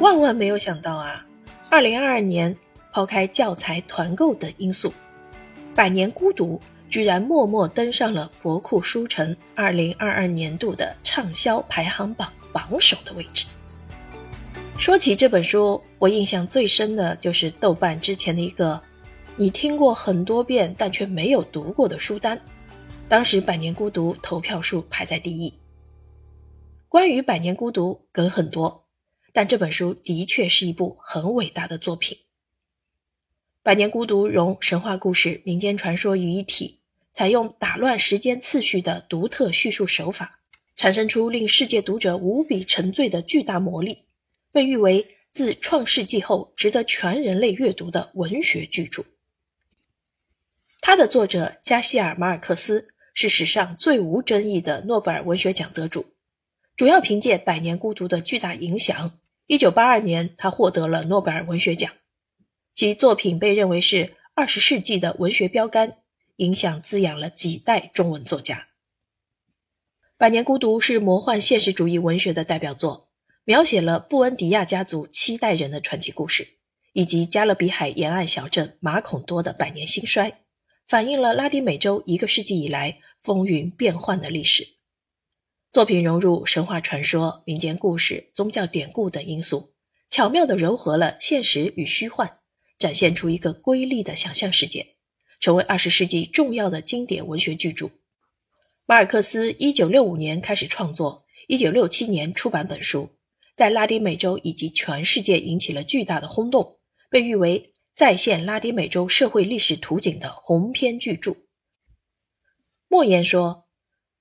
万万没有想到啊！二零二二年，抛开教材团购等因素，《百年孤独》居然默默登上了博库书城二零二二年度的畅销排行榜榜首的位置。说起这本书，我印象最深的就是豆瓣之前的一个你听过很多遍但却没有读过的书单，当时《百年孤独》投票数排在第一。关于《百年孤独》，梗很多。但这本书的确是一部很伟大的作品，《百年孤独》融神话故事、民间传说于一体，采用打乱时间次序的独特叙述手法，产生出令世界读者无比沉醉的巨大魔力，被誉为自创世纪后值得全人类阅读的文学巨著。它的作者加西尔·马尔克斯是史上最无争议的诺贝尔文学奖得主。主要凭借《百年孤独》的巨大影响，一九八二年他获得了诺贝尔文学奖，其作品被认为是二十世纪的文学标杆，影响滋养了几代中文作家。《百年孤独》是魔幻现实主义文学的代表作，描写了布恩迪亚家族七代人的传奇故事，以及加勒比海沿岸小镇马孔多的百年兴衰，反映了拉丁美洲一个世纪以来风云变幻的历史。作品融入神话传说、民间故事、宗教典故等因素，巧妙地糅合了现实与虚幻，展现出一个瑰丽的想象世界，成为二十世纪重要的经典文学巨著。马尔克斯一九六五年开始创作，一九六七年出版本书，在拉丁美洲以及全世界引起了巨大的轰动，被誉为再现拉丁美洲社会历史图景的鸿篇巨著。莫言说。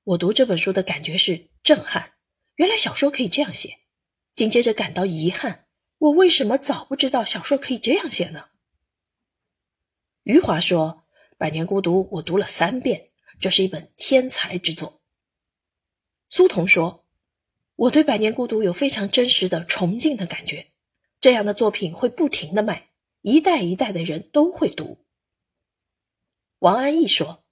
我读这本书的感觉是震撼，原来小说可以这样写。紧接着感到遗憾，我为什么早不知道小说可以这样写呢？余华说：“百年孤独，我读了三遍，这是一本天才之作。”苏童说：“我对百年孤独有非常真实的崇敬的感觉，这样的作品会不停的卖，一代一代的人都会读。”王安忆说。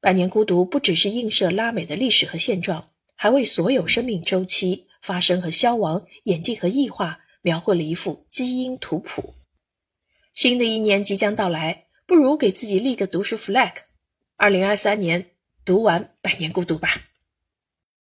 百年孤独不只是映射拉美的历史和现状，还为所有生命周期发生和消亡、演进和异化描绘了一幅基因图谱。新的一年即将到来，不如给自己立个读书 flag，二零二三年读完《百年孤独》吧。